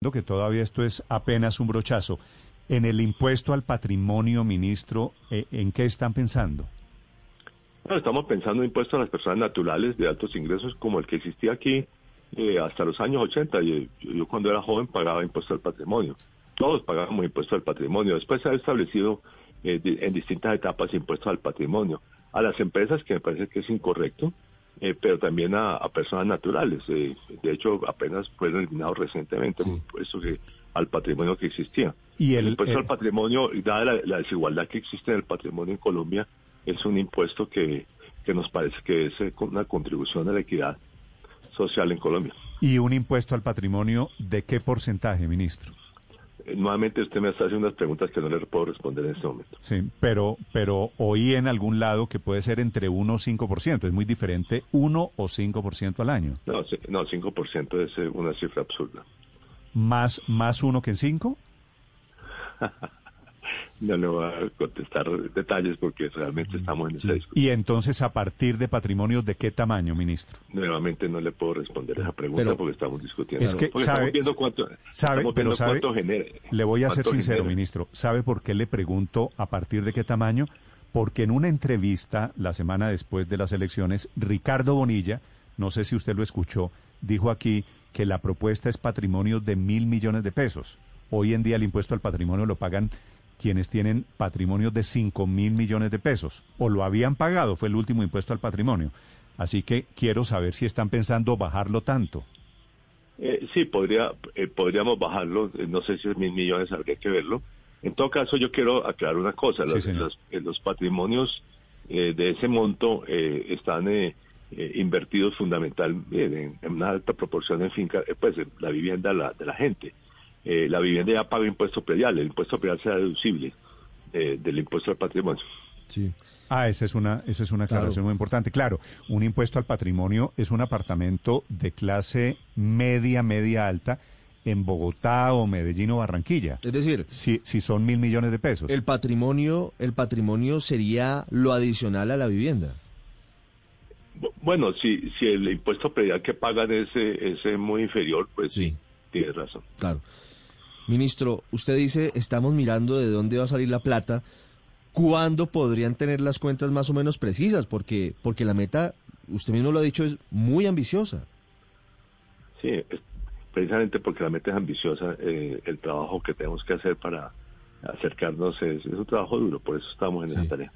que todavía esto es apenas un brochazo. En el impuesto al patrimonio, ministro, eh, ¿en qué están pensando? estamos pensando en impuestos a las personas naturales de altos ingresos como el que existía aquí eh, hasta los años 80. Yo, yo, cuando era joven pagaba impuesto al patrimonio. Todos pagábamos impuesto al patrimonio. Después se ha establecido eh, en distintas etapas impuestos al patrimonio. A las empresas, que me parece que es incorrecto, eh, pero también a, personas naturales. Eh, de hecho, apenas fue eliminado recientemente un impuesto que, al patrimonio que existía. Y el, impuesto al patrimonio, dada la, desigualdad que existe en el patrimonio en Colombia, es un impuesto que, que nos parece que es eh, una contribución a la equidad social en Colombia. ¿Y un impuesto al patrimonio de qué porcentaje, ministro? Nuevamente usted me está haciendo unas preguntas que no le puedo responder en este momento. Sí, pero, pero oí en algún lado que puede ser entre 1 o 5%. Es muy diferente 1 o 5% al año. No, no 5% es eh, una cifra absurda. ¿Más, más 1 que 5? no le voy a contestar detalles porque realmente estamos en esa discusión. Y entonces, ¿a partir de patrimonios de qué tamaño, ministro? Nuevamente no le puedo responder esa pregunta porque estamos discutiendo. Es que sabe, viendo cuánto, sabe, pero sabe, genera, Le voy a ser sincero, ministro. ¿Sabe por qué le pregunto a partir de qué tamaño? Porque en una entrevista la semana después de las elecciones, Ricardo Bonilla, no sé si usted lo escuchó, dijo aquí que la propuesta es patrimonio de mil millones de pesos. Hoy en día el impuesto al patrimonio lo pagan quienes tienen patrimonio de 5 mil millones de pesos, o lo habían pagado, fue el último impuesto al patrimonio. Así que quiero saber si están pensando bajarlo tanto. Eh, sí, podría, eh, podríamos bajarlo, eh, no sé si es mil millones, habría que verlo. En todo caso, yo quiero aclarar una cosa, los, patrimonios de ese monto están invertidos fundamentalmente en, una alta proporción en finca, pues la vivienda de la gente. Eh, la vivienda ya paga impuesto predial, el impuesto predial será deducible eh, del impuesto al patrimonio. Sí. Ah, esa es una, esa es una aclaración muy importante. Claro, un impuesto al patrimonio es un apartamento de clase media, media alta en Bogotá o Medellín o Barranquilla. Es decir, si, si son mil millones de pesos. El patrimonio, el patrimonio sería lo adicional a la vivienda. Bueno, si, si el impuesto predial que pagan es, es muy inferior, pues sí, tiene razón. Claro. Ministro, usted dice, estamos mirando de dónde va a salir la plata. ¿Cuándo podrían tener las cuentas más o menos precisas? Porque, porque la meta, usted mismo lo ha dicho, es muy ambiciosa. Sí, precisamente porque la meta es ambiciosa, eh, el trabajo que tenemos que hacer para acercarnos es, un trabajo duro, por eso estamos en esa tarea.